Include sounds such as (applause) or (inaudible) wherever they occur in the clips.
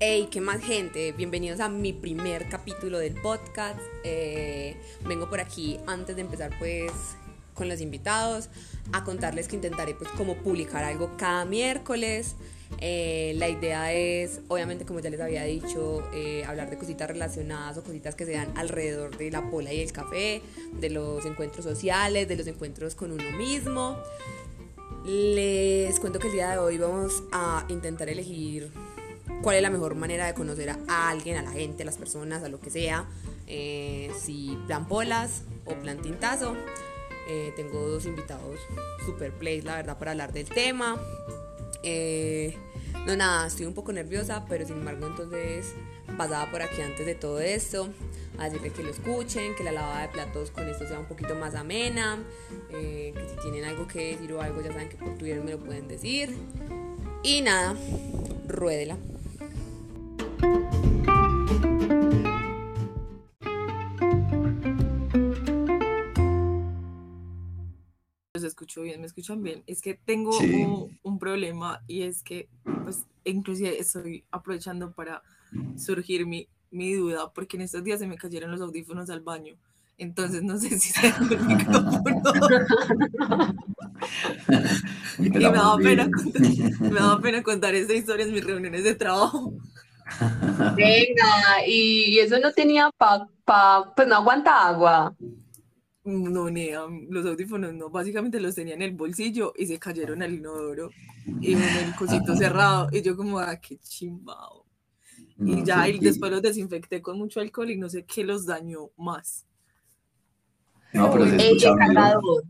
Hey, ¿qué más gente? Bienvenidos a mi primer capítulo del podcast. Eh, vengo por aquí antes de empezar pues con los invitados a contarles que intentaré pues como publicar algo cada miércoles. Eh, la idea es, obviamente como ya les había dicho, eh, hablar de cositas relacionadas o cositas que se dan alrededor de la pola y el café, de los encuentros sociales, de los encuentros con uno mismo. Les cuento que el día de hoy vamos a intentar elegir cuál es la mejor manera de conocer a alguien, a la gente, a las personas, a lo que sea. Eh, si plan polas o plan tintazo. Eh, tengo dos invitados super plays, la verdad, para hablar del tema. Eh, no, nada, estoy un poco nerviosa, pero sin embargo, entonces pasaba por aquí antes de todo esto. A decirle que lo escuchen, que la lavada de platos con esto sea un poquito más amena. que si tienen algo que decir o algo, ya saben que por Twitter me lo pueden decir. Y nada, ruédela. Los escucho bien, me escuchan bien. Es que tengo un, problema y es que, pues, inclusive estoy aprovechando para surgir mi, mi duda, porque en estos días se me cayeron los audífonos al baño. Entonces no sé si se el micrófono. (laughs) y me daba, pena contar, me daba pena contar esta historia en mis reuniones de trabajo. Venga, y eso no tenía pa, pa, pues no aguanta agua. No, Nea, los audífonos no, básicamente los tenía en el bolsillo y se cayeron al inodoro y en el cosito (laughs) cerrado y yo como, ah, qué chimbao. y ya, y después los desinfecté con mucho alcohol y no sé qué los dañó más. No, pero el cargador,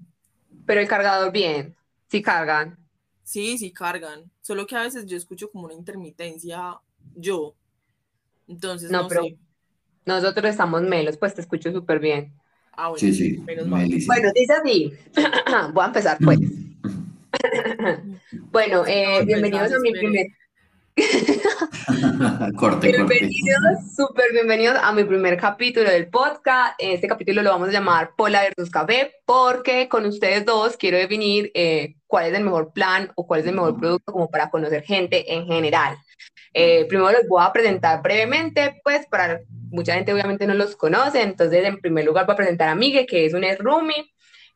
pero el cargador bien, sí cargan. Sí, sí cargan, solo que a veces yo escucho como una intermitencia yo. Entonces, no, pero nosotros estamos melos, pues te escucho súper bien. Ah, bueno, sí, sí. Bueno, dice así. (coughs) Voy a empezar, pues. (laughs) bueno, eh, bienvenidos a mi primer. (laughs) corte, bienvenidos, súper bienvenidos a mi primer capítulo del podcast. Este capítulo lo vamos a llamar Pola versus Café, porque con ustedes dos quiero definir eh, cuál es el mejor plan o cuál es el mejor producto como para conocer gente en general. Eh, primero los voy a presentar brevemente, pues para mucha gente obviamente no los conoce, entonces en primer lugar voy a presentar a Miguel, que es un Rumi.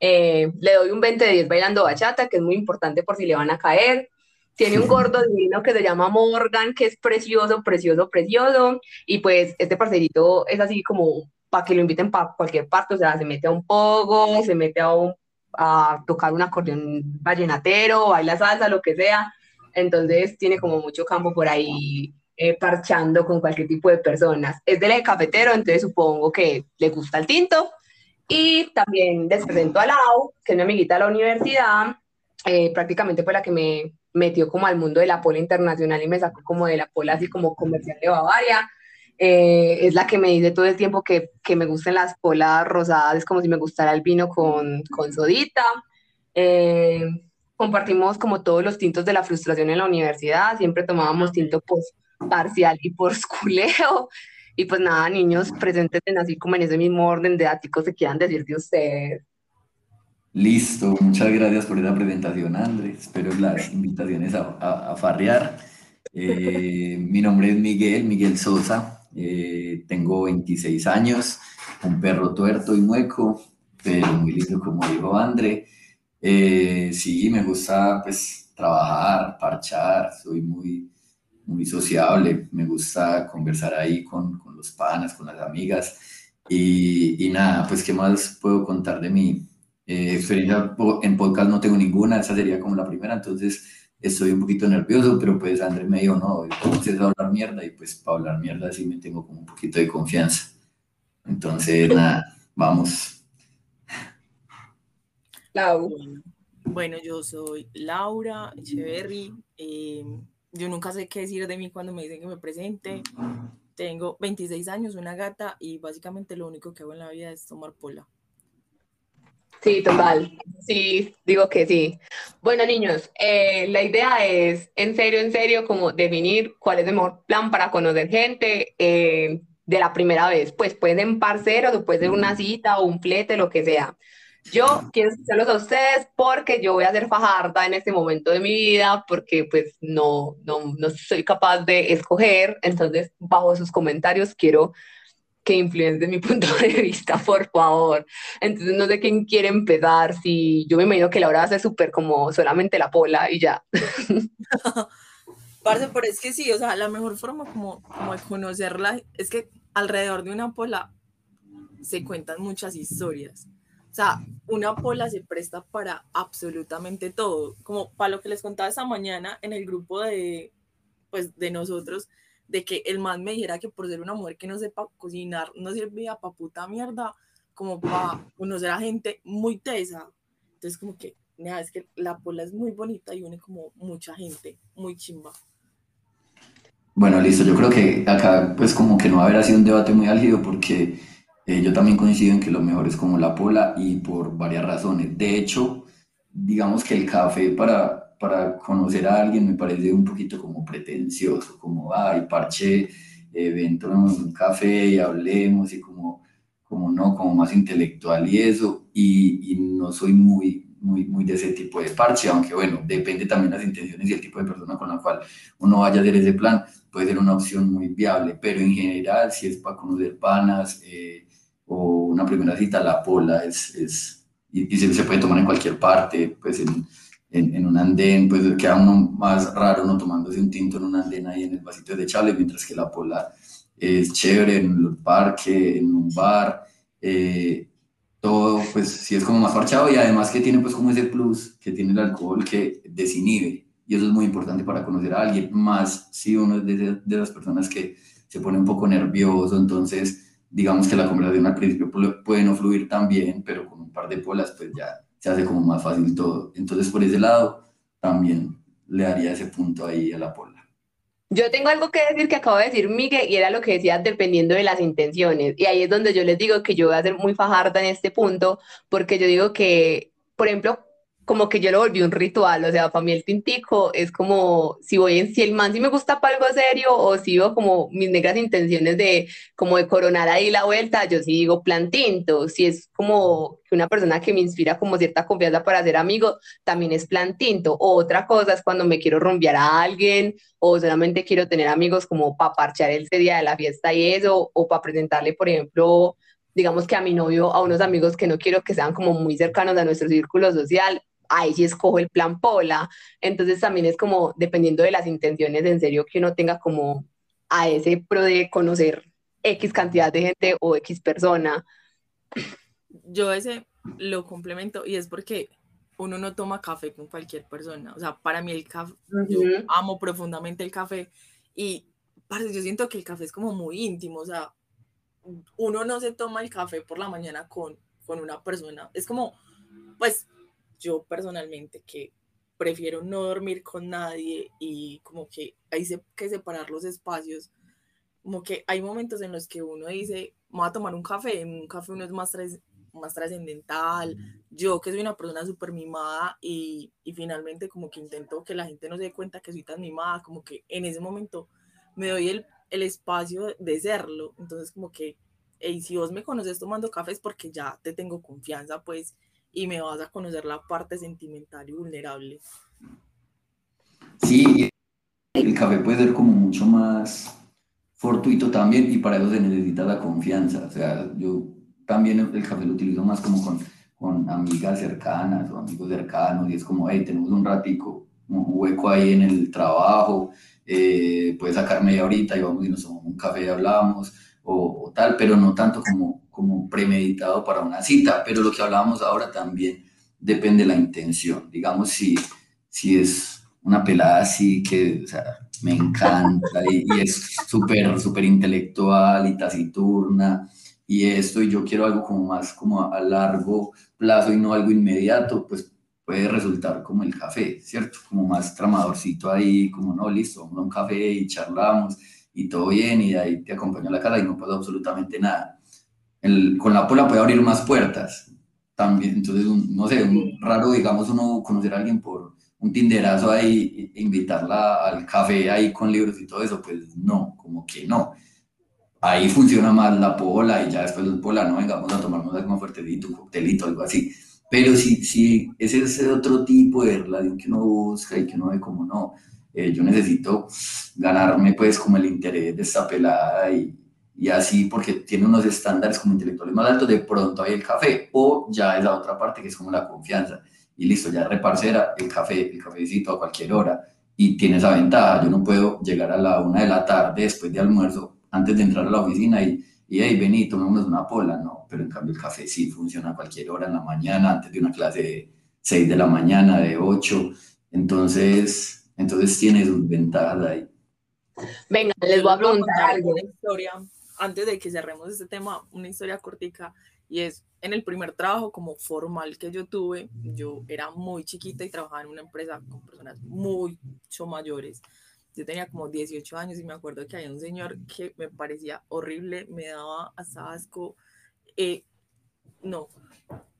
Eh, le doy un 20 de 10 bailando bachata, que es muy importante por si le van a caer. Tiene un gordo divino que se llama Morgan, que es precioso, precioso, precioso. Y pues este parcerito es así como para que lo inviten para cualquier parte, o sea, se mete a un pogo, se mete a, un, a tocar un acordeón vallenatero, baila salsa, lo que sea. Entonces tiene como mucho campo por ahí eh, parchando con cualquier tipo de personas. Es del cafetero, entonces supongo que le gusta el tinto. Y también les presento a Lau, que es mi amiguita de la universidad, eh, prácticamente fue la que me metió como al mundo de la pola internacional y me sacó como de la pola así como comercial de Bavaria. Eh, es la que me dice todo el tiempo que, que, me gustan las polas rosadas, es como si me gustara el vino con, con sodita. Eh, compartimos como todos los tintos de la frustración en la universidad, siempre tomábamos tinto post parcial y por esculeo. (laughs) Y pues nada, niños, presentes así como en ese mismo orden de áticos se quieran decir de ustedes. Listo, muchas gracias por esa presentación, Andrés. Espero las invitaciones a, a, farrear. Eh, mi nombre es Miguel, Miguel Sosa. Eh, tengo 26 años, un perro tuerto y mueco, pero muy lindo, como dijo André. Eh, sí, me gusta pues trabajar, parchar, soy muy, muy sociable, me gusta conversar ahí con, con los panas, con las amigas y, y, nada, pues qué más puedo contar de mi eh, experiencia en podcast no tengo ninguna, esa sería como la primera, entonces estoy un poquito nervioso, pero pues Andrés me dijo, no, entonces a hablar mierda y pues para hablar mierda sí me tengo como un poquito de confianza. Entonces, nada, vamos. Lau. Bueno, yo soy Laura Echeverry. Em, yo nunca sé qué decir de mí cuando me dicen que me presente. Tengo 26 años, una gata y básicamente lo único que hago en la vida es tomar pola. Sí, total. Sí, digo que sí. Bueno, niños, eh, la idea es, en serio, en serio, como definir cuál es el mejor plan para conocer gente eh, de la primera vez. Pues pueden parceros o puede ser una cita o un flete, lo que sea. Yo quiero escucharlos a ustedes porque yo voy a ser fajarda en este momento de mi vida, porque pues no, no, no soy capaz de escoger, entonces bajo sus comentarios quiero que influencien mi punto de vista, (laughs) por favor. Entonces no sé quién quiere empezar, si yo me imagino que la hora va a ser súper como solamente la pola y ya. (laughs) Parce, pero es que sí, o sea, la mejor forma como, como conocerla es que alrededor de una pola se cuentan muchas historias. O sea, una pola se presta para absolutamente todo. Como para lo que les contaba esta mañana en el grupo de, pues, de nosotros, de que el man me dijera que por ser una mujer que no sepa cocinar, no servía para puta mierda, como para conocer a gente muy tesa. Entonces, como que, nada, es que la pola es muy bonita y une como mucha gente, muy chimba. Bueno, listo, yo creo que acá pues como que no va a haber sido un debate muy álgido porque eh, yo también coincido en que lo mejor es como la pola y por varias razones. De hecho, digamos que el café para, para conocer a alguien me parece un poquito como pretencioso, como, ay, parche, eh, un café y hablemos y como, como no, como más intelectual y eso, y, y no soy muy, muy, muy de ese tipo de parche, aunque bueno, depende también las intenciones y el tipo de persona con la cual uno vaya a hacer ese plan, puede ser una opción muy viable, pero en general, si es para conocer panas eh, o una primera cita, la pola es, es y, se, puede tomar en cualquier parte, pues en, en, un andén, pues queda uno más raro uno tomándose un tinto en un andén ahí en el vasito de chale, mientras que la pola es chévere en el parque, en un bar, eh, todo, pues sí es como más farchado y además que tiene pues como ese plus que tiene el alcohol que desinhibe y eso es muy importante para conocer a alguien, más si uno es de, de las personas que se pone un poco nervioso, entonces digamos que la conversación al principio puede no fluir tan bien, pero con un par de polas pues ya se hace como más fácil todo. Entonces por ese lado también le daría ese punto ahí a la pola. Yo tengo algo que decir que acabo de decir Miguel y era lo que decía dependiendo de las intenciones. Y ahí es donde yo les digo que yo voy a ser muy fajarda en este punto, porque yo digo que, por ejemplo, como que yo lo volví un ritual, o sea, para mí el tintico es como si voy en, si el man si me gusta para algo serio o si digo como mis negras intenciones de como de coronar ahí la vuelta, yo sí digo plan tinto, si es como una persona que me inspira como cierta confianza para ser amigo, también es plan tinto. O otra cosa es cuando me quiero rumbear a alguien o solamente quiero tener amigos como para parchar ese día de la fiesta y eso, o para presentarle, por ejemplo, digamos que a mi novio, a unos amigos que no quiero que sean como muy cercanos a nuestro círculo social, ahí sí escojo el plan Pola. Entonces también es como dependiendo de las intenciones en serio que uno tenga como a ese pro de conocer X cantidad de gente o X persona. Yo ese lo complemento y es porque uno no toma café con cualquier persona. O sea, para mí el café, yo amo profundamente el café y yo siento que el café es como muy íntimo. O sea, uno no se toma el café por la mañana con, con una persona. Es como, pues yo personalmente que prefiero no dormir con nadie y como que hay que separar los espacios, como que hay momentos en los que uno dice, voy a tomar un café, un café uno es más, más trascendental, yo que soy una persona súper mimada y, y finalmente como que intento que la gente no se dé cuenta que soy tan mimada, como que en ese momento me doy el, el espacio de serlo, entonces como que, hey, si vos me conoces tomando café es porque ya te tengo confianza, pues, y me vas a conocer la parte sentimental y vulnerable. Sí, el café puede ser como mucho más fortuito también y para eso se necesita la confianza. O sea, yo también el café lo utilizo más como con, con amigas cercanas o amigos cercanos y es como, hey, tenemos un ratico, un hueco ahí en el trabajo, eh, puedes sacar media horita y vamos y nos tomamos un café y hablamos o, o tal, pero no tanto como como premeditado para una cita, pero lo que hablábamos ahora también depende de la intención. Digamos, si, si es una pelada así que o sea, me encanta y, es súper, súper intelectual y taciturna y esto, y yo quiero algo como más como a largo plazo y no algo inmediato, pues puede resultar como el café, ¿cierto? Como más tramadorcito ahí, como no, listo, vamos a un café y charlamos y todo bien y ahí te acompaño a la casa y no pasa absolutamente nada con la pola puede abrir más puertas también. Entonces, no sé, un raro, digamos, uno conocer a alguien por un tinderazo ahí, e invitarla al café ahí con libros y todo eso, pues no, como que no. Ahí funciona más la pola y ya después del pola, no, vengamos a tomarnos algo más fuertecito, un coctelito, algo así. Pero si, si ese es otro tipo de relación que uno busca y que uno ve como no, eh, yo necesito ganarme pues como el interés de esta pelada y, y así porque tiene unos estándares como intelectuales más altos, de pronto hay el café o ya es la otra parte que es como la confianza. Y listo, ya reparcera el café, el cafecito a cualquier hora. Y tiene esa ventaja, yo no puedo llegar a la una de la tarde después de almuerzo, antes de entrar a la oficina y, y hey, vení, tomémonos una pola, no, pero en cambio el café sí funciona a cualquier hora en la mañana, antes de una clase de 6 de la mañana, de 8, entonces, entonces tiene sus ventajas ahí. Venga, les voy a preguntar algo. Una historia, antes de que cerremos este tema, una historia cortica, y es en el primer trabajo como formal que yo tuve, yo era muy chiquita y trabajaba en una empresa con personas mucho mayores. Yo tenía como 18 años y me acuerdo que había un señor que me parecía horrible, me daba hasta asco. Eh, no.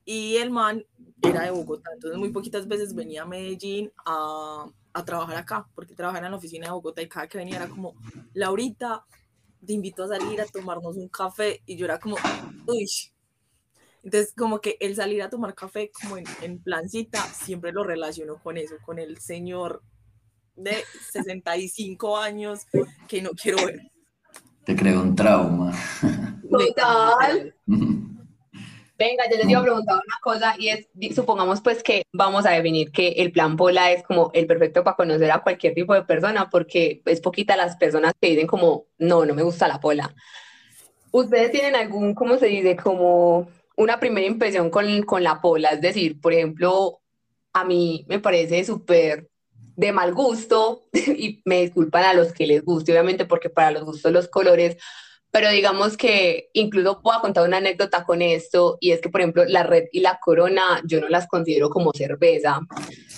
Y el man era de Bogotá, entonces muy poquitas veces venía a Medellín a, a trabajar acá, porque trabajaba en la oficina de Bogotá y cada que venía era como, Laurita, te invito a salir a tomarnos un café. Y yo era como, uy, entonces, como que el salir a tomar café como en, en plancita, siempre lo relaciono con eso, con el señor de 65 años que no quiero ver. Te creo un trauma. Total. Venga, yo les iba a preguntar una cosa y es, supongamos pues que vamos a definir que el plan Pola es como el perfecto para conocer a cualquier tipo de persona porque es poquita las personas que dicen como, no, no me gusta la Pola. ¿Ustedes tienen algún, cómo se dice, como una primera impresión con, con la pola, es decir, por ejemplo, a mí me parece súper de mal gusto (laughs) y me disculpan a los que les guste, obviamente, porque para los gustos los colores, pero digamos que incluso puedo contar una anécdota con esto y es que, por ejemplo, la red y la corona yo no las considero como cerveza.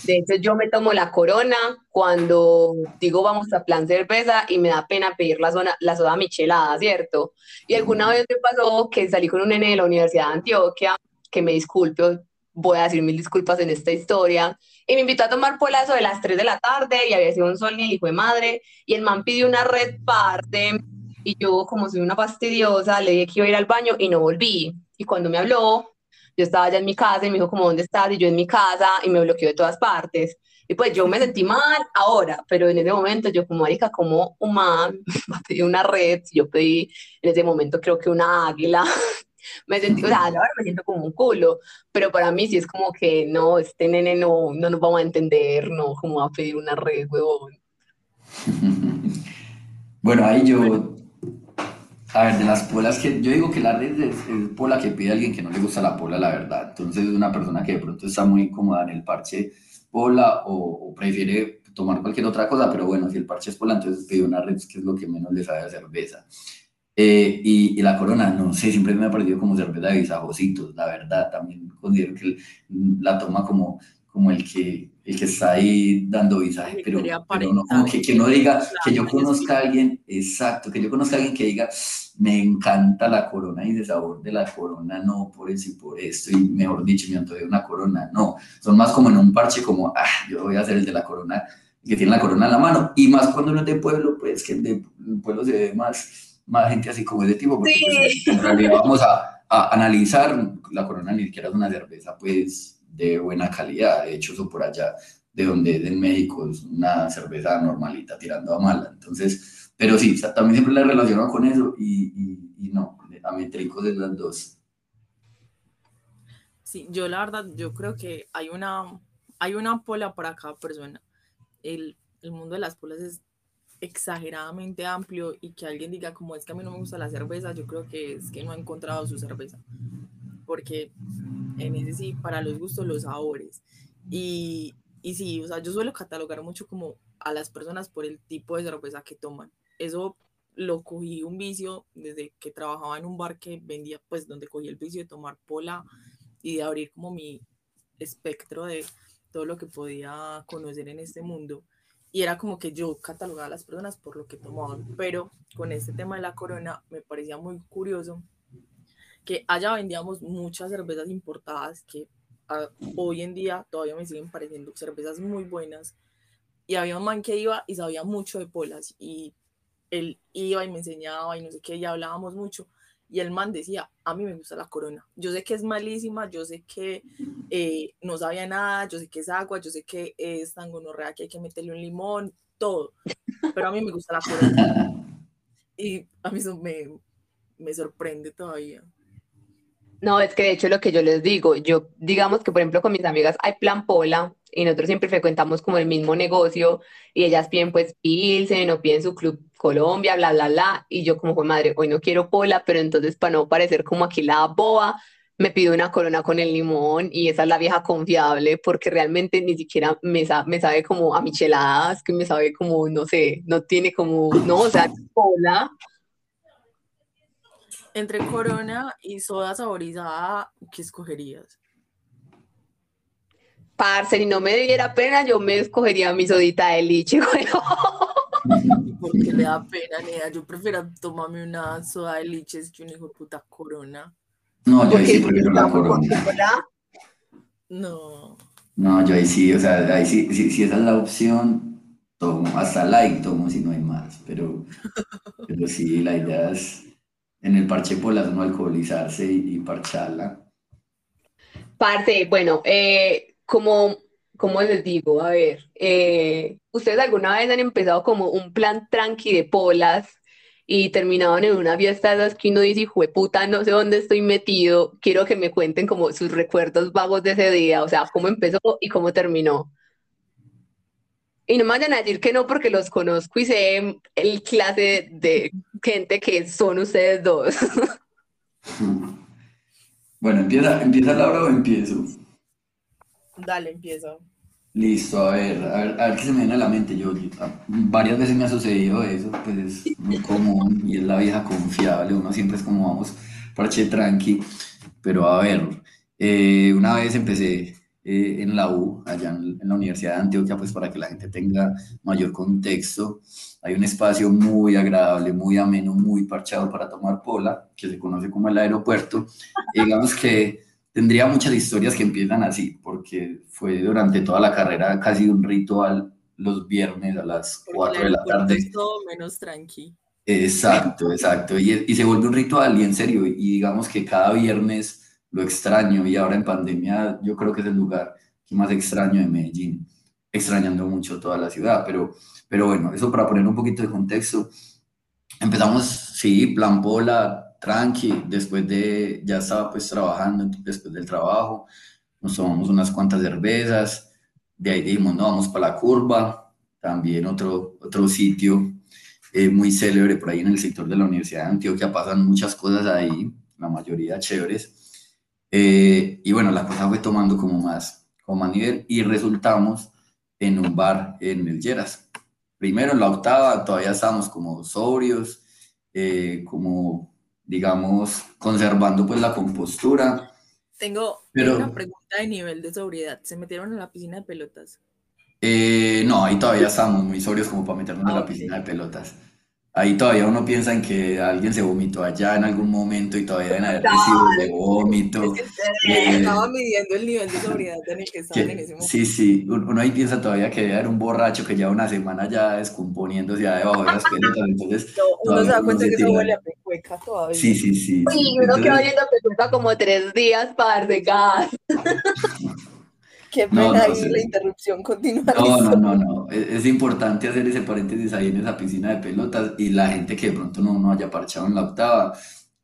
De hecho, yo me tomo la corona cuando digo vamos a plan cerveza y me da pena pedir la, zona, la soda michelada, ¿cierto? Y alguna vez me pasó que salí con un nene de la Universidad de Antioquia, que me disculpe, voy a decir mil disculpas en esta historia, y me invitó a tomar polazo de las 3 de la tarde y había sido un sol ni el hijo de madre, y el man pidió una red parte y yo, como soy una fastidiosa, le dije que iba a ir al baño y no volví. Y cuando me habló, yo estaba ya en mi casa y me dijo como, ¿dónde estás? Y yo en mi casa y me bloqueó de todas partes. Y pues yo me sentí mal ahora, pero en ese momento yo como marica, como un (laughs) man va a pedir una red, yo pedí en ese momento creo que una águila, (laughs) me sentí, o sea, ahora me siento como un culo, pero para mí sí es como que no, este nene no, no nos vamos a entender, no, como va a pedir una red, huevón. (laughs) Bueno, ahí yo a ver, de las polas que yo digo que la red es, pola que pide a alguien que no le gusta la pola, la verdad. Entonces, una persona que de pronto está muy cómoda en el parche pola o, prefiere tomar cualquier otra cosa, pero bueno, si el parche es pola, entonces pide una red que es lo que menos le sabe a cerveza. Eh, y, y, la corona, no sé, siempre me ha parecido como cerveza de bisajositos, la verdad. También considero que la toma como como el que, el que está ahí dando visaje, pero, pero no, como que, que no diga, que yo conozca a alguien, exacto, que yo conozca a alguien que diga, me encanta la corona y el sabor de la corona, no por eso y por esto, y mejor dicho, me de una corona, no, son más como en un parche como, ah, yo voy a hacer el de la corona, que tiene la corona en la mano, y más cuando uno es de pueblo, pues que el de pueblo se ve más, más gente así como de tipo, porque pues, en realidad vamos a, a analizar, la corona ni siquiera es una cerveza, pues de buena calidad. De hecho, eso por allá, de donde es en México, es una cerveza normalita tirando a mala. Entonces, pero sí, también siempre la relaciono con eso y, y, y no, amétricos de las dos. Sí, yo la verdad, yo creo que hay una, hay una pola para cada persona. El, el mundo de las polas es exageradamente amplio y que alguien diga como es que a mí no me gusta la cerveza, yo creo que es que no ha encontrado su cerveza porque en ese sí, para los gustos, los sabores. Y, y sí, o sea, yo suelo catalogar mucho como a las personas por el tipo de cerveza que toman. Eso lo cogí un vicio desde que trabajaba en un bar que vendía, pues donde cogí el vicio de tomar pola y de abrir como mi espectro de todo lo que podía conocer en este mundo. Y era como que yo catalogaba a las personas por lo que tomaban. Pero con este tema de la corona me parecía muy curioso que allá vendíamos muchas cervezas importadas que ah, hoy en día todavía me siguen pareciendo cervezas muy buenas. Y había un man que iba y sabía mucho de polas y él iba y me enseñaba y no sé qué, y hablábamos mucho. y el man decía, a mí me gusta la corona. Yo sé que es malísima, yo sé que eh, no sabía nada, yo sé que es agua, yo sé que es tan gonorrea que hay que meterle un limón, todo. Pero a mí me gusta la corona. (laughs) Y a mí eso me, me sorprende todavía. No, es que de hecho lo que yo les digo, yo digamos que por ejemplo con mis amigas hay plan pola y nosotros siempre frecuentamos como el mismo negocio y ellas piden pues Pilsen o piden su club Colombia, bla, bla, bla, y yo como fue madre, hoy no quiero pola, pero entonces para no parecer como aquí la boa, me pido una corona con el limón y esa es la vieja confiable porque realmente ni siquiera me, me sabe como a micheladas, que me sabe como, no sé, no tiene como, no, o sea, pola entre Corona y soda saborizada, ¿qué escogerías? Parce, si no me diera pena, yo me escogería mi sodita de liche, (laughs) güey. ¿Por qué le da pena, Nea? Yo prefiero tomarme una soda de liches que un hijo de puta corona. No, yo ahí sí prefiero la corona. No. No, yo ahí sí, o sea, ahí sí, si, esa es la opción, tomo, hasta like tomo si no hay más, pero, pero sí, la idea es en el parche polas no alcoholizarse y, parcharla. Parte, bueno, eh, como, como les digo, a ver, eh, ¿ustedes alguna vez han empezado como un plan tranqui de polas y terminaron en una fiesta de que uno dice, puta, no sé dónde estoy metido, quiero que me cuenten como sus recuerdos vagos de ese día, o sea, cómo empezó y cómo terminó? Y no me vayan a decir que no porque los conozco y sé el clase de gente que son ustedes dos. (laughs) Bueno, ¿empieza, ¿empieza Laura o empiezo? Dale, empiezo. Listo, a ver, a ver, qué se me viene a la mente. Yo, varias veces me ha sucedido eso, pues es muy común y es la vieja confiable. Uno siempre es como vamos, parche tranqui. Pero a ver, eh, una vez empecé eh, en la U, allá en, la Universidad de Antioquia, pues para que la gente tenga mayor contexto. Hay un espacio muy agradable, muy ameno, muy parchado para tomar pola, que se conoce como el aeropuerto. (laughs) digamos que tendría muchas historias que empiezan así, porque fue durante toda la carrera casi un ritual los viernes a las 4 de la tarde. Es todo menos tranqui. Exacto, exacto. Y, y se vuelve un ritual y en serio, y digamos que cada viernes lo extraño. Y ahora en pandemia yo creo que es el lugar que más extraño de Medellín, extrañando mucho toda la ciudad, pero, pero bueno, eso para poner un poquito de contexto, empezamos, sí, plan bola, tranqui, después de, ya estaba pues trabajando, después del trabajo, nos tomamos unas cuantas cervezas, de ahí dijimos, no, vamos para la curva, también otro, otro sitio eh, muy célebre por ahí en el sector de la Universidad de Antioquia, pasan muchas cosas ahí, la mayoría chéveres, eh, y bueno, la cosa fue tomando como más, como más nivel y resultamos en un bar en el Lleras. Primero en la octava todavía estábamos como sobrios, eh, como digamos conservando pues la compostura. Tengo una pregunta de nivel de sobriedad. ¿Se metieron en la piscina de pelotas? Eh, no, ahí todavía estamos muy sobrios como para meternos en la ah, piscina de pelotas ahí todavía uno piensa en que alguien se vomitó allá en algún momento y todavía deben haber residuos de vómito. Eh, estaba midiendo el nivel de sobriedad en el que estaban en ese momento. Sí, sí, uno ahí piensa todavía que debe haber un borracho que lleva una semana ya descomponiéndose ya debajo de las pelotas, entonces... uno se da cuenta que eso huele a pecueca todavía. Sí, sí, sí. Sí, uno quedó oyendo pecueca como tres días para de gas. (laughs) Qué pena ahí la interrupción continua. No, no, no, no. Es, importante hacer ese paréntesis ahí en esa piscina de pelotas y la gente que de pronto no, no haya parchado en la octava,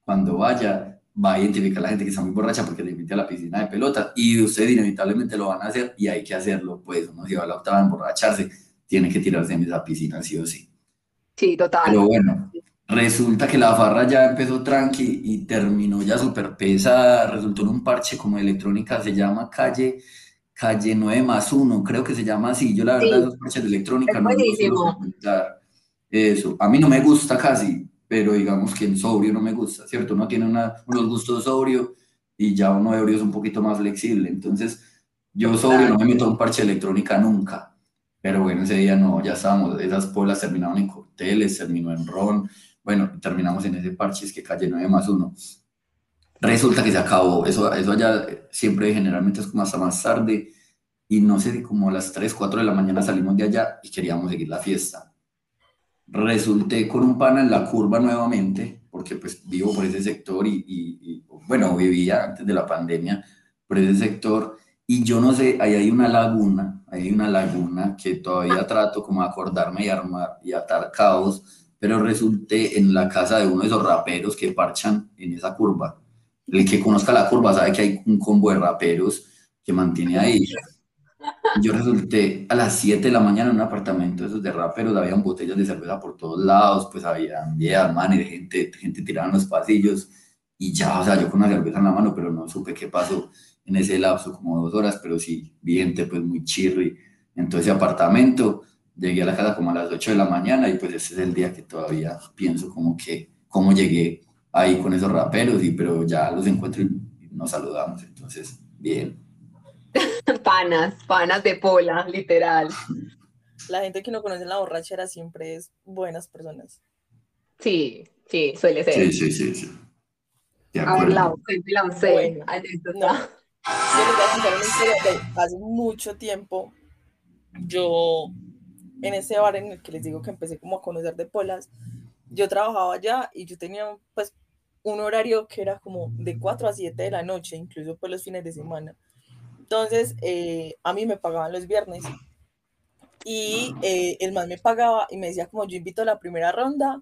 cuando vaya, va a identificar a la gente que está muy borracha porque le invite a la piscina de pelotas y ustedes inevitablemente lo van a hacer y hay que hacerlo. Pues uno si va a la octava a emborracharse, tiene que tirarse en esa piscina sí o sí. Sí, total. Pero bueno, resulta que la farra ya empezó tranqui y terminó ya súper pesada, resultó en un parche como electrónica, se llama Calle Calle 9 más 1, creo que se llama así. Yo la verdad, sí. esos coches de electrónica no Eso, a mí no me gusta casi, pero digamos que en sobrio no me gusta, ¿cierto? Uno tiene una, unos gustos sobrio y ya uno ebrio es un poquito más flexible. Entonces, yo sobrio no me meto un parche de electrónica nunca. Pero bueno, ese día no, ya estábamos, esas polas terminaron en cócteles, terminó en ron, bueno, terminamos en ese parche, es que calle 9 más 1 resulta que se acabó. Eso, eso allá siempre generalmente es como hasta más tarde y no sé, como a las 3, 4 de la mañana salimos de allá y queríamos seguir la fiesta. resulté con un pana en la curva nuevamente, porque pues vivo por ese sector y, y, bueno, vivía antes de la pandemia por ese sector y yo no sé, ahí hay una laguna, hay una laguna que todavía trato como acordarme y armar y atar caos, pero resulté en la casa de uno de esos raperos que parchan en esa curva. El que conozca la curva sabe que hay un combo de raperos que mantiene ahí. Yo resulté a las 7 de la mañana en un apartamento esos de raperos, había botellas de cerveza por todos lados, pues había viejas, man, y gente, gente tirada en los pasillos, y ya, o sea, yo con una cerveza en la mano, pero no supe qué pasó en ese lapso, como dos horas, pero sí, vi pues muy chirri en todo ese apartamento. Llegué a la casa como a las 8 de la mañana y pues ese es el día que todavía pienso como que, cómo llegué ahí con esos raperos, y, pero ya los encuentro y nos saludamos, entonces, bien. (laughs) panas, panas de pola, literal. La gente que no conoce la borrachera siempre es buenas personas. Sí, sí, suele ser. Sí, sí, sí, sí. A ver, la la Bueno, no. Yo les voy a contar una historia de hace mucho tiempo. Yo, en ese bar en el que les digo que empecé como a conocer de polas, yo trabajaba allá y yo tenía pues un horario que era como de 4 a 7 de la noche, incluso por los fines de semana. Entonces, eh, a mí me pagaban los viernes y eh, el man me pagaba y me decía como yo invito a la primera ronda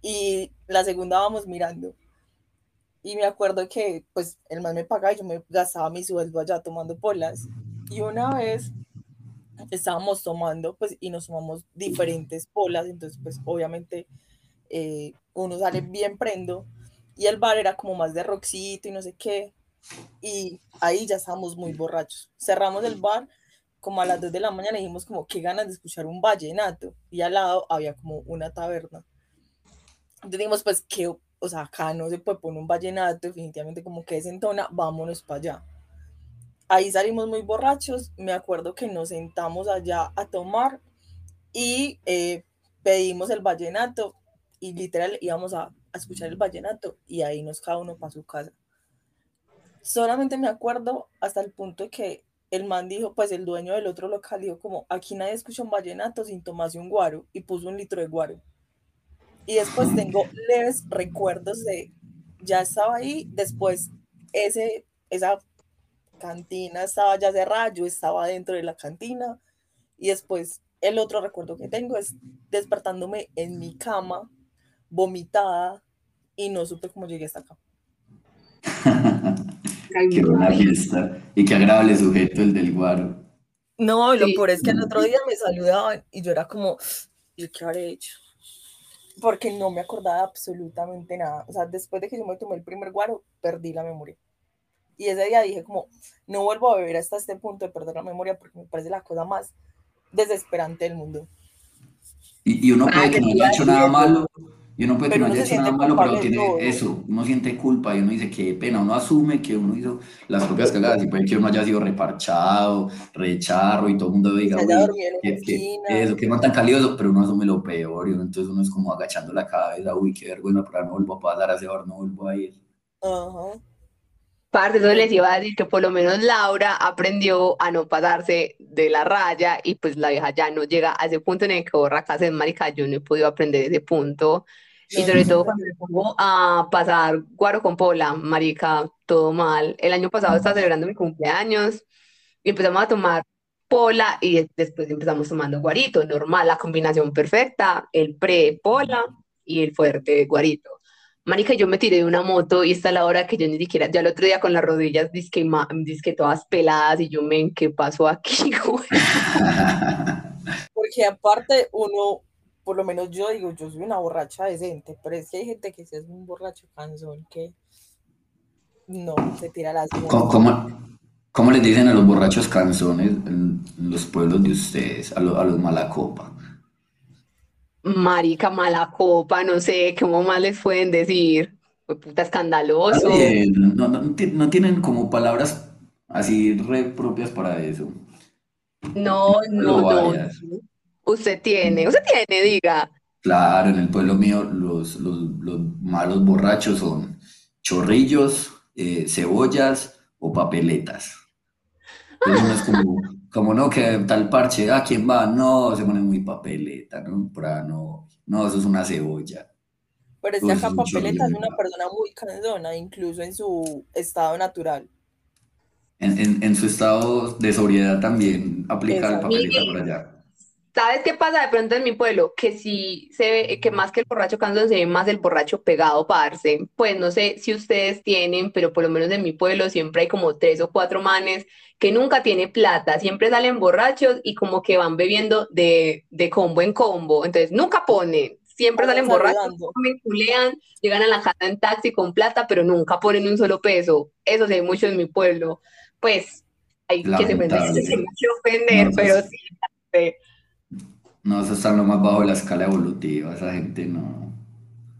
y la segunda vamos mirando. Y me acuerdo que pues el man me pagaba y yo me gastaba mi sueldo allá tomando polas. Y una vez estábamos tomando pues y nos tomamos diferentes polas, entonces pues obviamente eh, uno sale bien prendo y el bar era como más de roxito y no sé qué. Y ahí ya estábamos muy borrachos. Cerramos el bar como a las 2 de la mañana y dijimos como qué ganas de escuchar un vallenato. Y al lado había como una taberna. Entonces dijimos pues que o sea, acá no se puede poner un vallenato, definitivamente como que desentona, vámonos para allá. Ahí salimos muy borrachos, me acuerdo que nos sentamos allá a tomar y eh, pedimos el vallenato y literal íbamos a, a, escuchar el vallenato y ahí nos cada uno para su casa. Solamente me acuerdo hasta el punto que el man dijo, pues el dueño del otro local dijo como, aquí nadie escucha un vallenato sin tomarse un guaro y puso un litro de guaro. Y después tengo leves recuerdos de, ya estaba ahí, después ese, esa cantina estaba ya cerrada, yo estaba dentro de la cantina y después el otro recuerdo que tengo es despertándome en mi cama, vomitada y no supe cómo llegué hasta acá. (laughs) qué buena fiesta y qué agradable sujeto el del guaro. No, lo peor es que el otro día me saludaban y yo era como, ¿yo qué habré hecho? porque no me acordaba absolutamente nada. O sea, después de que yo me tomé el primer guaro, perdí la memoria. Y ese día dije como, no vuelvo a beber hasta este punto de perder la memoria porque me parece la cosa más desesperante del mundo. Y, uno puede que no haya hecho nada malo, y uno puede que no haya hecho nada malo, pero tiene eso, uno siente culpa y uno dice qué pena, uno asume que uno hizo las propias cagadas y puede que uno haya sido reparchado, recharro y todo el mundo diga, uy, que, que, eso, que no tan calioso, pero uno asume lo peor y entonces uno es como agachando la cabeza, uy, qué vergüenza, pero no vuelvo a pasar a ese bar, no vuelvo a ir. Ajá. Parte, eso les iba a decir que por lo menos Laura aprendió a no pasarse de la raya y pues la vieja ya no llega a ese punto en el que borra casa de marica, yo no he podido aprender ese punto y sobre todo cuando me pongo a pasar guaro con pola, marica, todo mal. El año pasado estaba celebrando mi cumpleaños y empezamos a tomar pola y después empezamos tomando guarito, normal, la combinación perfecta, el pre-pola y el fuerte guarito. Marica, yo me tiré de una moto y está la hora que yo ni siquiera, ya el otro día con las rodillas disque, disque todas peladas y yo, men, ¿qué pasó aquí, (laughs) Porque aparte uno, por lo menos yo digo, yo soy una borracha decente, pero es que hay gente que es un borracho cansón que no se tira las ¿Cómo, cómo, les dicen a los borrachos canzones en, los pueblos de ustedes, a, a los malacopa? Marica, mala copa, no sé, ¿cómo más les pueden decir? Fue puta escandaloso. no, no, no, tienen como palabras así re propias para eso. No, no, no. Usted tiene, usted tiene, diga. Claro, en el pueblo mío los, los, los malos borrachos son chorrillos, eh, cebollas o papeletas. Entonces es como, como no, que tal parche, ¿a quién va? No, se pone muy papeleta, ¿no? Para no, no, eso es una cebolla. Pero es que acá papeleta es una persona muy cansona, incluso en su estado natural. En, en, su estado de sobriedad también aplica el papeleta por allá. ¿Sabes qué pasa de pronto en mi pueblo? Que si se ve, que más que el borracho cansón se ve más el borracho pegado, parce. Pues no sé si ustedes tienen, pero por lo menos en mi pueblo siempre hay como tres o cuatro manes que nunca tiene plata, siempre salen borrachos y como que van bebiendo de, de combo en combo. Entonces nunca ponen, siempre salen borrachos, me culean, llegan a la casa en taxi con plata, pero nunca ponen un solo peso. Eso se ve mucho en mi pueblo. Pues hay que se ofender, (laughs) pero sí. No, eso está lo más bajo de la escala evolutiva, esa gente no.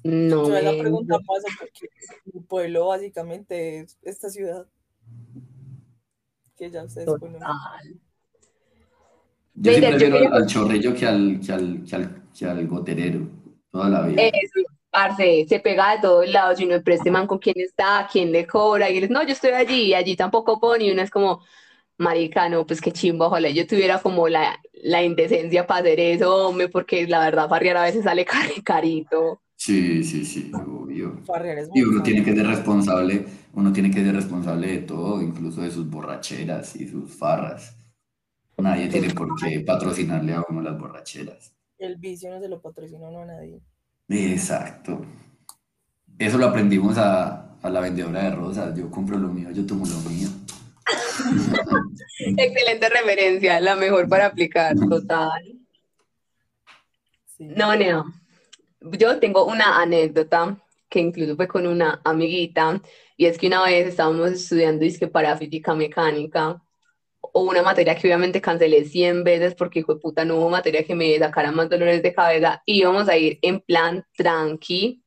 No. Yo la pregunta pasa porque mi pueblo básicamente es esta ciudad. Que ya ustedes ponen. Yo sí prefiero al, chorrillo que al, que al, que al, que al goterero, toda la vida. Eso, parce, se pega de todos lados, y uno preste man con quién está, quién le cobra, y él no, yo estoy allí, y allí tampoco pone, y uno es como, maricano, pues qué chimbo, ojalá yo tuviera como la, la indecencia para hacer eso, hombre, porque la verdad farrear a veces sale (laughs) carito. Sí, sí, sí, obvio. y uno tiene que ser responsable, uno tiene que ser responsable de todo, incluso de sus borracheras y sus farras. Nadie tiene por qué patrocinarle a uno las borracheras. El vicio no se lo patrocina a nadie. Exacto. Eso lo aprendimos a, a la vendedora de rosas. Yo compro lo mío, yo tomo lo mío. (laughs) Excelente referencia, la mejor para aplicar, total. No, no. Yo tengo una anécdota que incluso fue con una amiguita, y es que una vez estábamos estudiando disque para física mecánica, o una materia que obviamente cancelé 100 veces porque hijo de puta no hubo materia que me sacara más dolores de cabeza, y íbamos a ir en plan tranqui,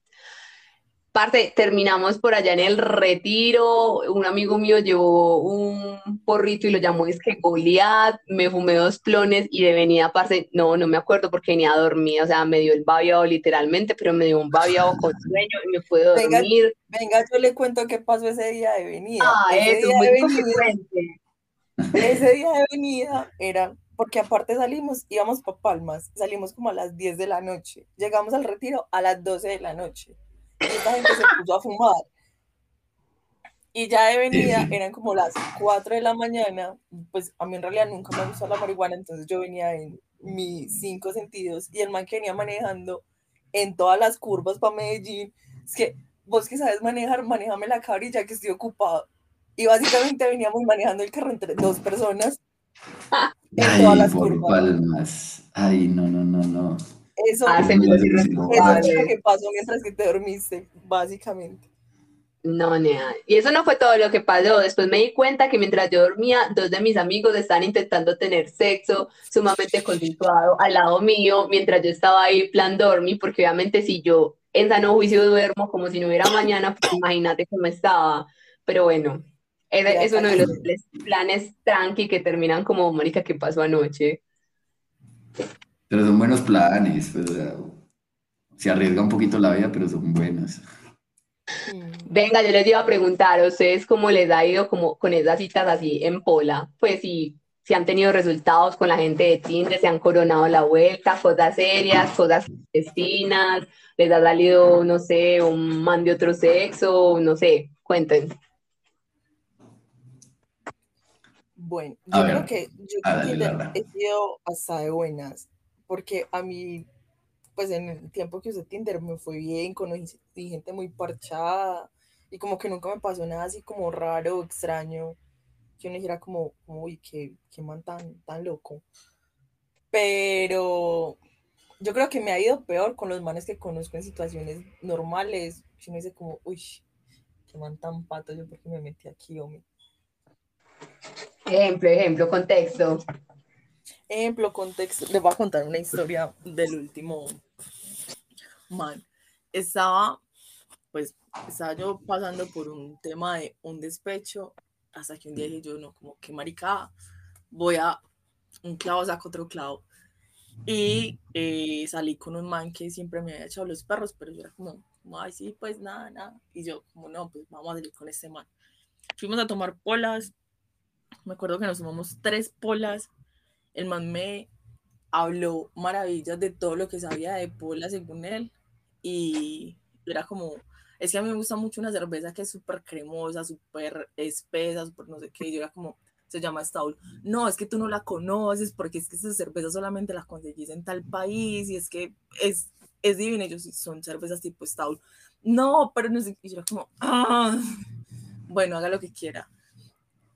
Parte, terminamos por allá en el retiro, un amigo mío llevó un porrito y lo llamó es que Goliat, me fumé dos clones y de venida, parce, no, no me acuerdo porque venía a dormir, o sea, me dio el babiado literalmente, pero me dio un babiado con sueño y me puedo dormir. Venga, yo le cuento qué pasó ese día de venida. Ah, ese día de venida, Ese día de venida era porque aparte salimos, íbamos para Palmas, salimos como a las 10 de la noche, llegamos al retiro a las 12 de la noche esta gente se puso a fumar. Y ya de venida eran como las 4 de la mañana, pues a mí en realidad nunca me gustó la marihuana, entonces yo venía en mis cinco sentidos y el man que venía manejando en todas las curvas para Medellín, es que vos que sabes manejar, manejame la cabrilla que estoy ocupado. Y básicamente veníamos manejando el carro entre dos personas en todas las curvas. Ay, no, no, no, no. Eso, ah, es lo que pasó mientras que te dormiste, básicamente. No, nea. Y eso no fue todo lo que pasó. Después me di cuenta que mientras yo dormía, dos de mis amigos estaban intentando tener sexo sumamente consensuado al lado mío, mientras yo estaba ahí plan dormir, porque obviamente si yo en sano juicio duermo como si no hubiera mañana, pues imagínate cómo estaba. Pero bueno, es, uno de los planes tranqui que terminan como, marica, ¿qué pasó anoche? Pero son buenos planes, pues, se arriesga un poquito la vida, pero son buenos. Venga, yo les iba a preguntar a ustedes cómo les ha ido como con esas citas así en Pola. Pues si, si han tenido resultados con la gente de Tinder, se han coronado la vuelta, cosas serias, cosas destinas, les ha salido, no sé, un man de otro sexo, no sé, cuenten. Bueno, yo creo que yo he sido hasta de buenas porque a mí, pues en el tiempo que usé Tinder me fue bien, conocí gente muy parchada y como que nunca me pasó nada así como raro extraño, que uno dijera como, uy, qué, qué man tan, tan loco. Pero yo creo que me ha ido peor con los manes que conozco en situaciones normales. Si uno dice como, uy, qué man tan pato, yo porque me metí aquí, hombre. Ejemplo, ejemplo, contexto. Ejemplo, contexto, les voy a contar una historia del último man. Estaba, pues, estaba yo pasando por un tema de un despecho, hasta que un día dije yo, no, como que maricada, voy a un clavo, saco otro clavo. Y eh, salí con un man que siempre me había echado los perros, pero yo era como, ay, sí, pues nada, nada. Y yo, como no, pues vamos a salir con este man. Fuimos a tomar polas, me acuerdo que nos tomamos tres polas, el man me habló maravillas de todo lo que sabía de pola según él y era como, es que a mí me gusta mucho una cerveza que es súper cremosa, súper espesa, súper no sé qué, y yo era como, se llama Staul. No, es que tú no la conoces porque es que esa cerveza solamente la conseguís en tal país y es que es, es divina. Ellos son cervezas tipo Staul. No, pero no sé. Y yo era como, ah, bueno, haga lo que quiera.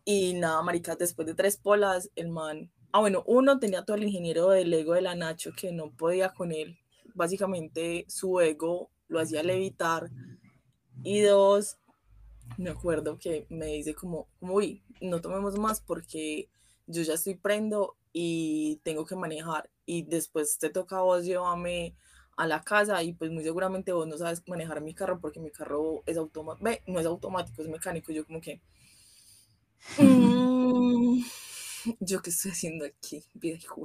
Y nada, marica, después de tres polas, el man, ah, bueno, uno tenía todo el ingeniero del ego de la Nacho que no podía con él. Básicamente su ego lo hacía levitar. Y dos, me acuerdo que me dice como, uy, no tomemos más porque yo ya estoy prendo y tengo que manejar y después te toca a vos llevarme a la casa y pues muy seguramente vos no sabes manejar mi carro porque mi carro es automático, no es automático, es mecánico, yo como que... (laughs) Mm, (laughs) yo qué estoy haciendo aquí,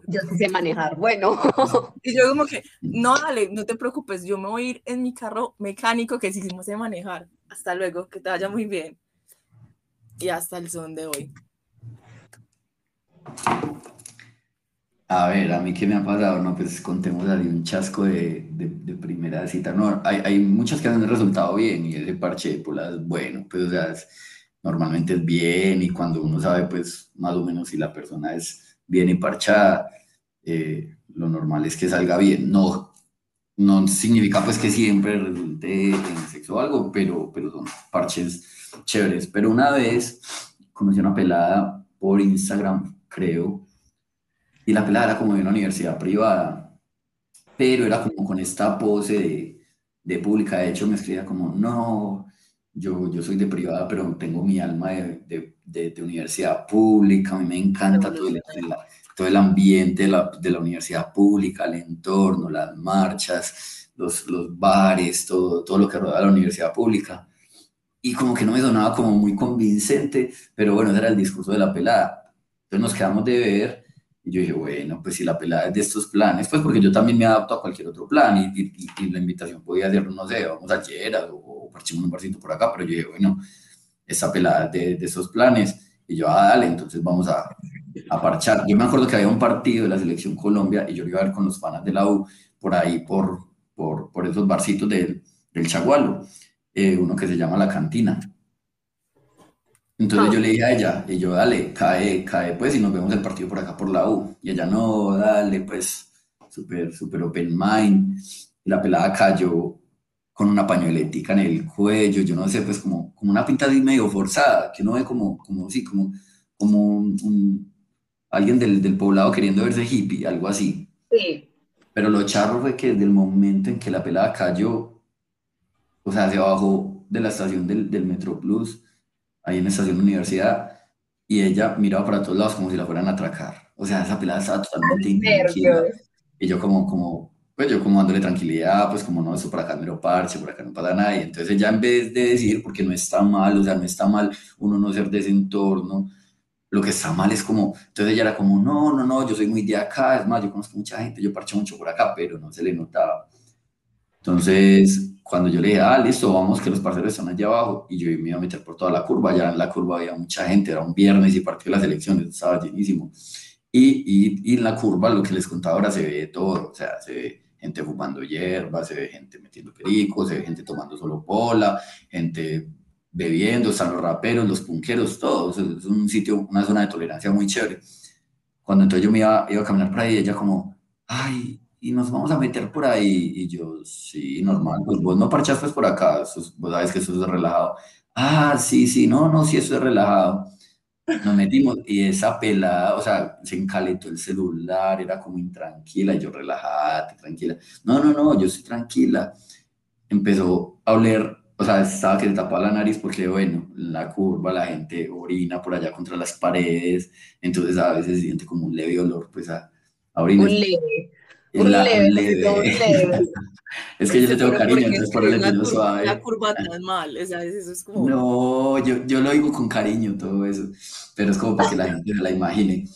Yo sí sé manejar, bueno. (laughs) Y yo como que, no, dale, no te preocupes, yo me voy a ir en mi carro mecánico que sí sé manejar. Hasta luego, que te vaya muy bien. Y hasta el son de hoy. A ver, a mí qué me ha pasado, no, pues contemos ahí un chasco de, de, primera cita. No, hay, hay, muchas que han resultado bien y ese parche de polas, bueno, pues o sea, normalmente es bien y cuando uno sabe pues más o menos si la persona es bien y parchada, eh, lo normal es que salga bien. No, no significa pues que siempre resulte en sexo o algo, pero, pero son parches chéveres. Pero una vez conocí una pelada por Instagram, creo, y la pelada era como de una universidad privada, pero era como con esta pose de, de pública. De hecho, me escribía como, no, yo, yo soy de privada, pero tengo mi alma de, de, de, universidad pública, a mí me encanta todo el, todo el ambiente de la, de la, universidad pública, el entorno, las marchas, los, los bares, todo, todo lo que rodea la universidad pública. Y como que no me sonaba como muy convincente, pero bueno, ese era el discurso de la pelada. Entonces nos quedamos de ver y yo dije, bueno, pues si la pelada es de estos planes, pues porque yo también me adapto a cualquier otro plan y, y, la invitación podía ser, no sé, vamos a Lleras o parchemos un barcito por acá, pero yo dije, bueno, esta pelada de, de esos planes. Y yo, ah, dale, entonces vamos a, a parchar. Yo me acuerdo que había un partido de la Selección Colombia y yo iba a ver con los panas de la U por ahí, por, por, por esos barcitos del, del Chagualo, eh, uno que se llama La Cantina. Entonces yo le dije a ella, y yo, dale, cae, cae, pues, y nos vemos el partido por acá por la U. Y ella, no, dale, pues, súper, súper open mind. Y la pelada cayó con una pañoletica en el cuello, yo no sé, pues, como, como una pinta así medio forzada, que uno ve como, como, sí, como, como un alguien del, del, poblado queriendo verse hippie, algo así. Sí. Pero lo charro fue que desde el momento en que la pelada cayó, o sea, se bajó de la estación del, del Metro Plus, ahí en la estación de universidad, y ella miraba para todos lados como si la fueran a atracar. O sea, esa pelada estaba totalmente intranquila. Y yo como, como, pues yo como dándole tranquilidad, pues como no, eso por acá mero parche, por acá no pasa nada. Y entonces ella en vez de decir, porque no está mal, o sea, no está mal uno no ser de ese entorno, lo que está mal es como, entonces ella era como, no, no, no, yo soy muy de acá, es más, yo conozco mucha gente, yo parcho mucho por acá, pero no se le notaba. Entonces, cuando yo le dije, ah, listo, vamos, que los parceros están allá abajo, y yo me iba a meter por toda la curva, ya en la curva había mucha gente, era un viernes y partió las elecciones, estaba llenísimo. Y, y, y, en la curva, lo que les contaba ahora, se ve todo, o sea, se ve gente fumando hierba, se ve gente metiendo pericos, se ve gente tomando solo pola, gente bebiendo, están los raperos, los punqueros, todos. Es un sitio, una zona de tolerancia muy chévere. Cuando entonces yo me iba, iba a caminar por ahí, ella como, ay, y nos vamos a meter por ahí. Y yo, sí, normal, pues vos no parchaste por acá, vos sabes que eso es relajado. Ah, sí, sí, no, no, sí, eso es relajado. Nos metimos y esa pelada, o sea, se encalentó el celular, era como intranquila, yo relajada, tranquila. No, no, no, yo estoy tranquila. Empezó a oler o sea, estaba que se tapaba la nariz porque, bueno, la curva, la gente orina por allá contra las paredes, entonces a veces se siente como un leve olor, pues a, a orina. Un leve. Un leve, leve. es que yo le tengo cariño, entonces por el le suave. La curva tan mal, o sea, eso es como... No, yo, yo lo digo con cariño todo eso, pero es como para que la gente se la imagine.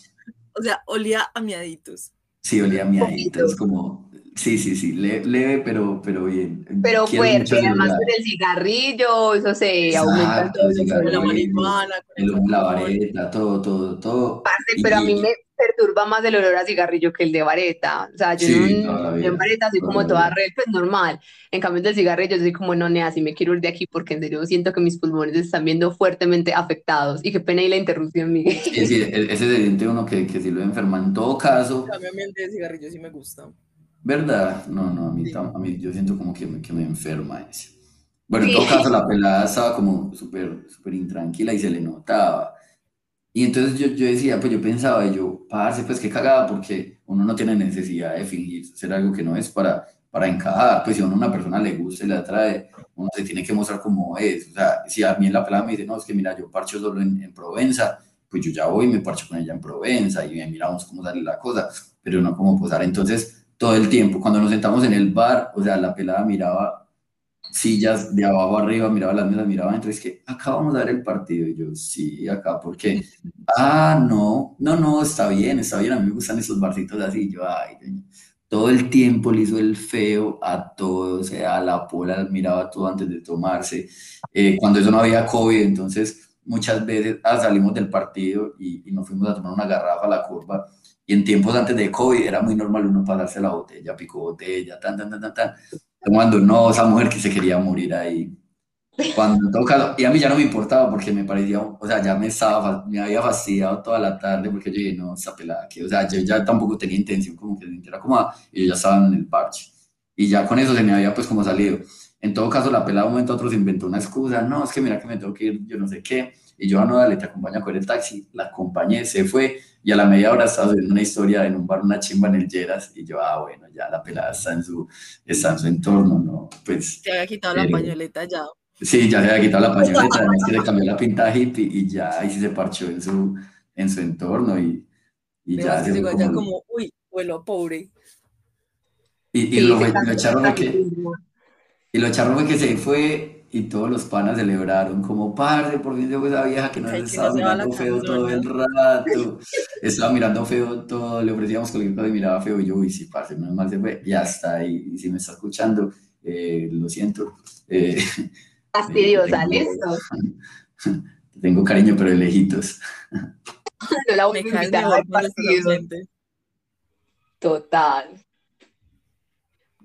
O sea, olía a miaditos. Sí, olía a miaditos, como Sí, sí, sí, leve, pero, pero bien. Pero fuerte, además con el cigarrillo, eso se aumenta todo. Con la marihuana, con la vareta, todo, todo, todo. pero a mí me perturba más el olor a cigarrillo que el de vareta. O sea, yo, en vareta soy como toda red, pues normal. En cambio del cigarrillo, yo soy como, no, nea, si me quiero ir de aquí porque en serio siento que mis pulmones están viendo fuertemente afectados. Y qué pena y la interrupción, Miguel. Sí, sí, e-, ese es evidente uno que, que si lo enferma en todo caso. A mí el cigarrillo sí me gusta. ¿Verdad? No, no, a mí, a mí yo siento como que me, que me enferma ese. Bueno, en todo caso, la pelada estaba como súper, súper intranquila y se le notaba. Y entonces yo, yo decía, pues yo pensaba, y yo, parce, pues qué cagada, porque uno no tiene necesidad de fingir ser algo que no es para, para encajar. Pues si a uno una persona le gusta y le atrae, uno se tiene que mostrar como es. O sea, si a mí en la pelada me dice, no, es que mira, yo parcho solo en, en Provenza, pues yo ya voy y me parcho con ella en Provenza y miramos cómo sale la cosa, pero no como posar. Entonces, todo el tiempo. Cuando nos sentamos en el bar, o sea, la pelada miraba sillas de abajo arriba, miraba las mesas, miraba adentro, es que acá vamos a ver el partido. Y yo, sí, acá, porque, ah, no, no, no, está bien, está bien, a mí me gustan esos barcitos así. yo, ay, todo el tiempo le hizo el feo a todo, o sea, a la pola miraba todo antes de tomarse. Eh, cuando eso no había COVID, entonces muchas veces ah, salimos del partido y, y nos fuimos a tomar una garrafa a la curva y en tiempos antes de COVID era muy normal uno pasarse la botella, pico botella, tan, tan, tan, tan, tan. Cuando no, esa mujer que se quería morir ahí. Cuando toca, y a mí ya no me importaba porque me parecía, o sea, ya me estaba, me había fastidiado toda la tarde porque yo dije, no, esa pelada que, o sea, yo ya tampoco tenía intención como que se sintiera cómoda y yo ya estaba en el parche. Y ya con eso se me había pues como salido. En todo caso, la pelada un momento a otro se inventó una excusa, no, es que mira que me tengo que ir, yo no sé qué. Y yo, ah, no, dale, te acompaño a coger el taxi. La acompañé, se fue y a la media hora estaba subiendo una historia en un bar, una chimba en el Lleras, y yo, ah, bueno, ya la pelada está en su, está en su entorno, ¿no? Pues... Se había quitado la pañoleta ya. Sí, ya se había quitado la pañoleta, además que le cambió la pinta hippie y ya ahí sí se parchó en su, en su entorno y, y ya... Se como, ya como, uy, vuelo pobre. Y, y, lo, lo echaron que... (laughs) Y lo echaron que se fue y todos los panas celebraron como, parce, por fin llegó esa vieja que nos estaba mirando feo todo el rato, (laughs) estaba mirando feo todo, le ofrecíamos cualquier cosa y miraba feo, y yo, uy, sí, parce, no es mal se fue, ya está, y, si me está escuchando, eh, lo siento. Eh, (laughs) Fastidiosa, listo. (laughs) Tengo cariño, pero de lejitos. no la voy. Total.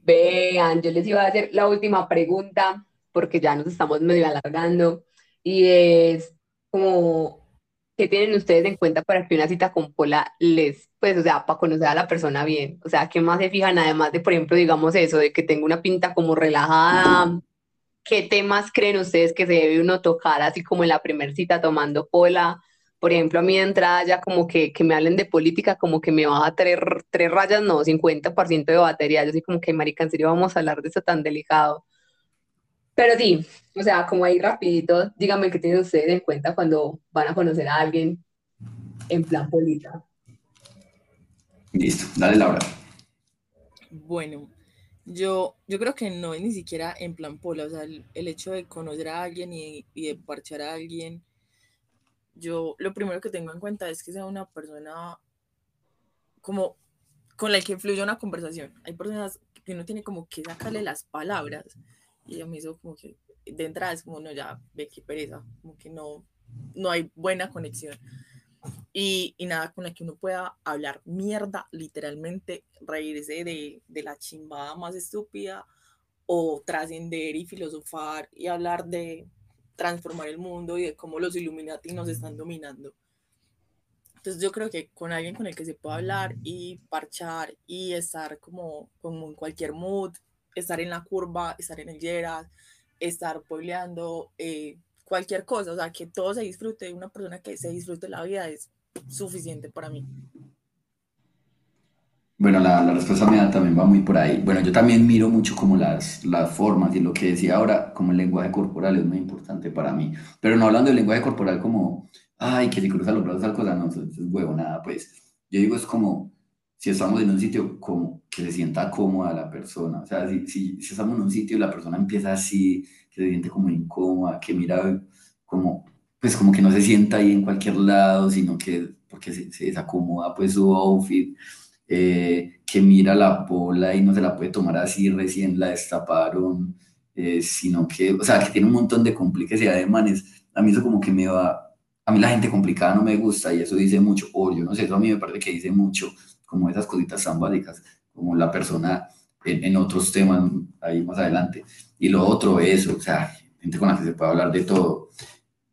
Vean, yo les iba a hacer la última pregunta porque ya nos estamos medio alargando, y es como, ¿qué tienen ustedes en cuenta para que una cita con Pola les, pues, o sea, para conocer a la persona bien? O sea, ¿qué más se fijan además de, por ejemplo, digamos eso, de que tenga una pinta como relajada? ¿Qué temas creen ustedes que se debe uno tocar así como en la primera cita tomando Pola? Por ejemplo, a mí entrada ya como que, que me hablen de política, como que me baja tres, tres rayas, no, 50% de batería. Yo así como que, marica, en serio vamos a hablar de eso tan delicado. Pero sí, o sea, como ahí rapidito, díganme qué tienen ustedes en cuenta cuando van a conocer a alguien en plan polita. Listo, dale Laura. Bueno, yo, yo creo que no es ni siquiera en plan pola, o sea, el, hecho de conocer a alguien y, y, de parchar a alguien, yo lo primero que tengo en cuenta es que sea una persona como con la que fluya una conversación. Hay personas que uno tiene como que sacarle las palabras y yo me hizo como que de entrada es como, no, ya ve qué pereza, como que no, no hay buena conexión. Y, y, nada con la que uno pueda hablar mierda, literalmente reírse de, de la chimbada más estúpida o trascender y filosofar y hablar de transformar el mundo y de cómo los Illuminati nos están dominando. Entonces yo creo que con alguien con el que se pueda hablar y parchar y estar como, como en cualquier mood, estar en la curva, estar en el Geras, estar puebleando, eh, cualquier cosa, o sea, que todo se disfrute, una persona que se disfrute la vida es suficiente para mí. Bueno, la, la, respuesta mía también va muy por ahí. Bueno, yo también miro mucho como las, las formas y lo que decía ahora, como el lenguaje corporal es muy importante para mí. Pero no hablando del lenguaje corporal como, ay, que si cruza los brazos, tal cosa, no, eso es huevo, nada, pues. Yo digo, es como, si estamos en un sitio como que se sienta cómoda la persona. O sea, si, si, si, estamos en un sitio y la persona empieza así, que se siente como incómoda, que mira como, pues como que no se sienta ahí en cualquier lado, sino que porque se, se desacomoda pues su outfit, eh, que mira la pola y no se la puede tomar así, recién la destaparon, eh, sino que, o sea, que tiene un montón de complicaciones de manes. A mí eso como que me va, a mí la gente complicada no me gusta y eso dice mucho, o yo no sé, eso a mí me parece que dice mucho, como esas cositas tan básicas, como la persona en, en otros temas ahí más adelante. Y lo otro, eso, o sea, gente con la que se puede hablar de todo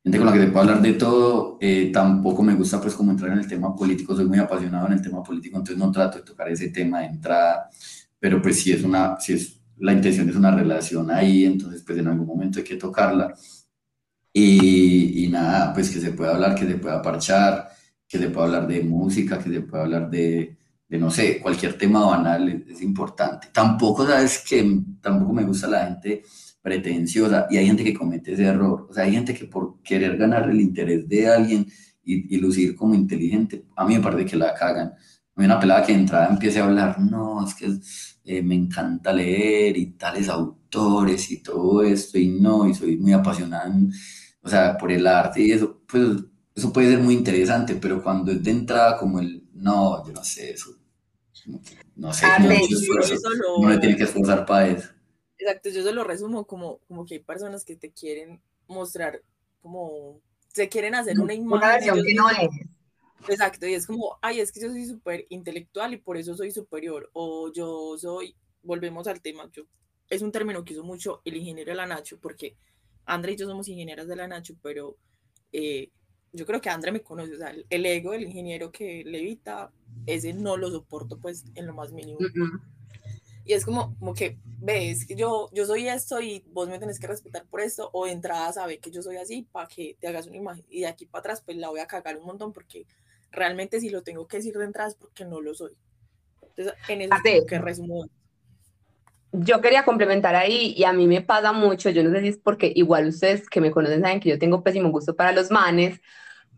gente con la que se puede hablar de todo, eh, tampoco me gusta pues como entrar en el tema político, soy muy apasionado en el tema político, entonces no trato de tocar ese tema de entrada, pero pues si es una, si es, la intención es una relación ahí, entonces pues en algún momento hay que tocarla. Y, y nada, pues que se pueda hablar, que se pueda parchar, que se pueda hablar de música, que se pueda hablar de, de no sé, cualquier tema banal es, es importante. Tampoco, sabes que tampoco me gusta la gente pretenciosa y hay gente que comete ese error. O sea, hay gente que por querer ganar el interés de alguien y, lucir como inteligente, a mí me parece que la cagan. Hay una pelada que de entrada empiece a hablar, no, es que eh, me encanta leer y tales autores y todo esto y no, y soy muy apasionada, o sea, por el arte y eso, pues eso puede ser muy interesante, pero cuando es de entrada como el, no, yo no sé, eso, no sé, no, no le tiene que esforzar para eso. Exacto, yo se lo resumo como, como que hay personas que te quieren mostrar, como, se quieren hacer una imagen. Una que no es. Exacto, y es como, ay, es que yo soy súper intelectual y por eso soy superior, o yo soy, volvemos al tema, yo, es un término que uso mucho el ingeniero de la Nacho, porque André y yo somos ingenieras de la Nacho, pero eh, yo creo que André me conoce, o sea, el ego del ingeniero que levita, ese no lo soporto pues en lo más mínimo. Y es como, como que, ves, que yo, yo soy esto y vos me tenés que respetar por esto, o de entrada sabe que yo soy así para que te hagas una imagen. Y de aquí para atrás, pues la voy a cagar un montón porque realmente si lo tengo que decir de entrada es porque no lo soy. Entonces, en eso es que resumo. Yo quería complementar ahí y a mí me pasa mucho, yo no sé si es porque igual ustedes que me conocen saben que yo tengo pésimo gusto para los manes,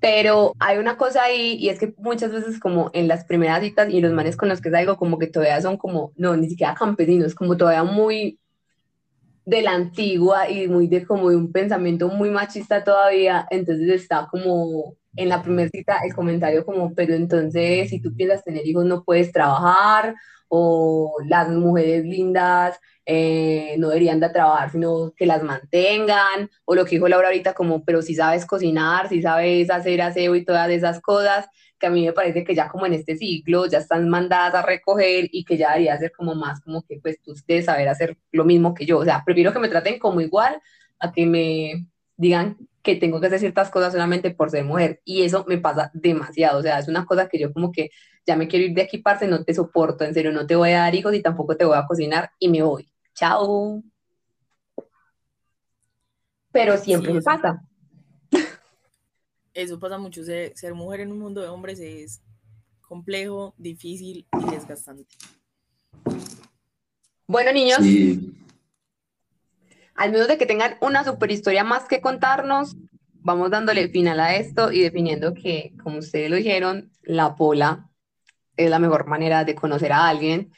pero hay una cosa ahí y es que muchas veces como en las primeras citas y los manes con los que salgo como que todavía son como, no, ni siquiera campesinos, como todavía muy de la antigua y muy de como de un pensamiento muy machista todavía, entonces está como en la primera cita el comentario como, pero entonces si tú piensas tener hijos no puedes trabajar o las mujeres lindas eh, no deberían de trabajar, sino que las mantengan, o lo que dijo Laura ahorita como, pero si sabes cocinar, si sabes hacer aseo y todas esas cosas, que a mí me parece que ya como en este siglo ya están mandadas a recoger y que ya debería ser como más como que pues tú debes saber hacer lo mismo que yo, o sea, prefiero que me traten como igual a que me digan que tengo que hacer ciertas cosas solamente por ser mujer, y eso me pasa demasiado, o sea, es una cosa que yo como que ya me quiero ir de aquí, parce, no te soporto, en serio, no te voy a dar hijos y tampoco te voy a cocinar y me voy. Chao. Pero siempre me pasa. Eso pasa mucho. Ser, mujer en un mundo de hombres es complejo, difícil y desgastante. Bueno, niños. Al menos de que tengan una super historia más que contarnos, vamos dándole final a esto y definiendo que, como ustedes lo dijeron, la pola es la mejor manera de conocer a alguien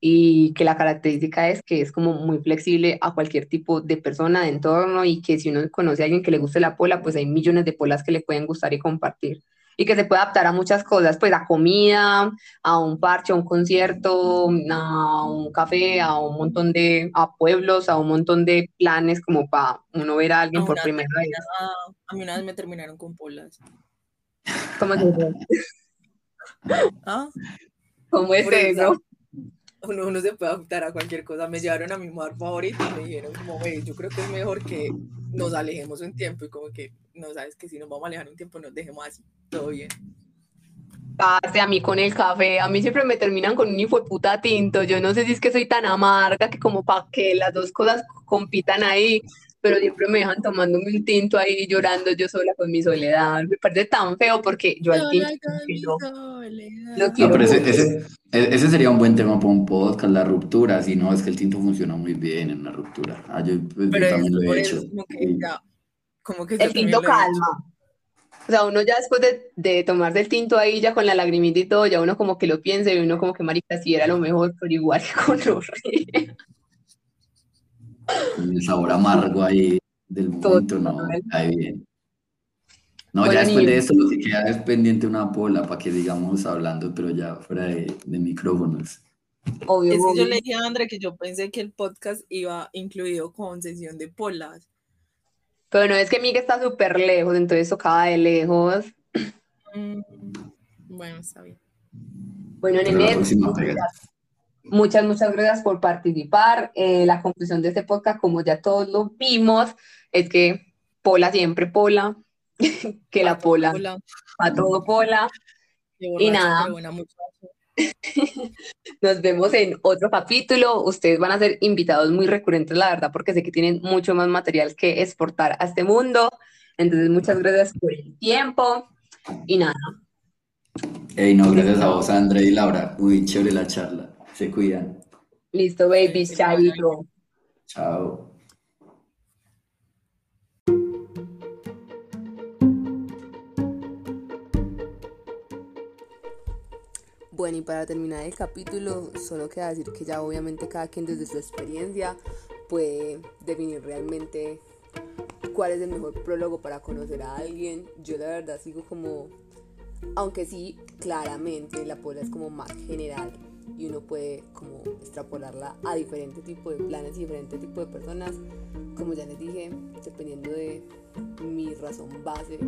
y que la característica es que es como muy flexible a cualquier tipo de persona, de entorno y que si uno conoce a alguien que le guste la pola, pues hay millones de polas que le pueden gustar y compartir y que se puede adaptar a muchas cosas, pues a comida, a un parche, a un concierto, a un café, a un montón de, a pueblos, a un montón de planes como para uno ver a alguien por primera vez. A, mí una vez me terminaron con polas. ¿Cómo se (laughs) ¿Ah? ¿Cómo es eso? Uno, se puede adaptar a cualquier cosa. Me llevaron a mi mar favorito y me dijeron como, yo creo que es mejor que nos alejemos un tiempo y como que, no sabes que si nos vamos a alejar un tiempo nos dejemos así, todo bien. Pase a mí con el café, a mí siempre me terminan con un hijo de puta tinto, yo no sé si es que soy tan amarga que como para que las dos cosas compitan ahí, pero siempre me dejan tomándome un tinto ahí llorando yo sola con mi soledad. Me parece tan feo porque yo al tinto no, quiero. ese, ese, sería un buen tema para un podcast, la ruptura. Si no, es que el tinto funciona muy bien en una ruptura. Ah, yo, pues, también lo he hecho. Como que, el tinto calma. O sea, uno ya después de, de tomarse el tinto ahí, ya con la lagrimita y todo, ya uno como que lo piensa y uno como que, marica, si era lo mejor, pero igual (laughs) con los el sabor amargo ahí del momento, no, cae bien. No, ya después de esto lo que queda es pendiente una pola para que digamos hablando, pero ya fuera de, de micrófonos. Obvio, es que yo le dije a André que yo pensé que el podcast iba incluido con sesión de polas. Pero no es que Miguel está súper lejos, entonces tocaba de lejos. Mm, bueno, está bien. Bueno, Nene, muchas, muchas gracias por participar. Eh, la conclusión de este podcast, como ya todos lo vimos, es que Pola siempre Pola, (laughs) que la Pola, a todo Pola. Y nada. (laughs) Nos vemos en otro capítulo. Ustedes van a ser invitados muy recurrentes, la verdad, porque sé que tienen mucho más material que exportar a este mundo. Entonces, muchas gracias por el tiempo y nada. Hey, no, gracias a vos, André y Laura. Muy chévere la charla. Se cuidan. Listo, baby. Chao. Chao. Bueno, y para terminar el capítulo, solo queda decir que ya obviamente cada quien desde su experiencia puede definir realmente cuál es el mejor prólogo para conocer a alguien. Yo la verdad sigo como, aunque sí, claramente la pola es como más general y uno puede como extrapolarla a diferentes tipos de planes y diferentes tipos de personas. Como ya les dije, dependiendo de mi razón base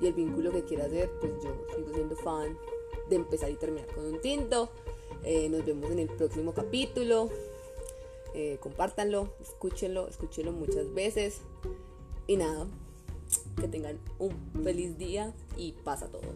y el vínculo que quiera hacer, pues yo sigo siendo fan de empezar y terminar con un tinto. Eh, nos vemos en el próximo capítulo. Eh, compártanlo, escúchenlo, escúchenlo muchas veces. Y nada, que tengan un feliz día y pasa a todos.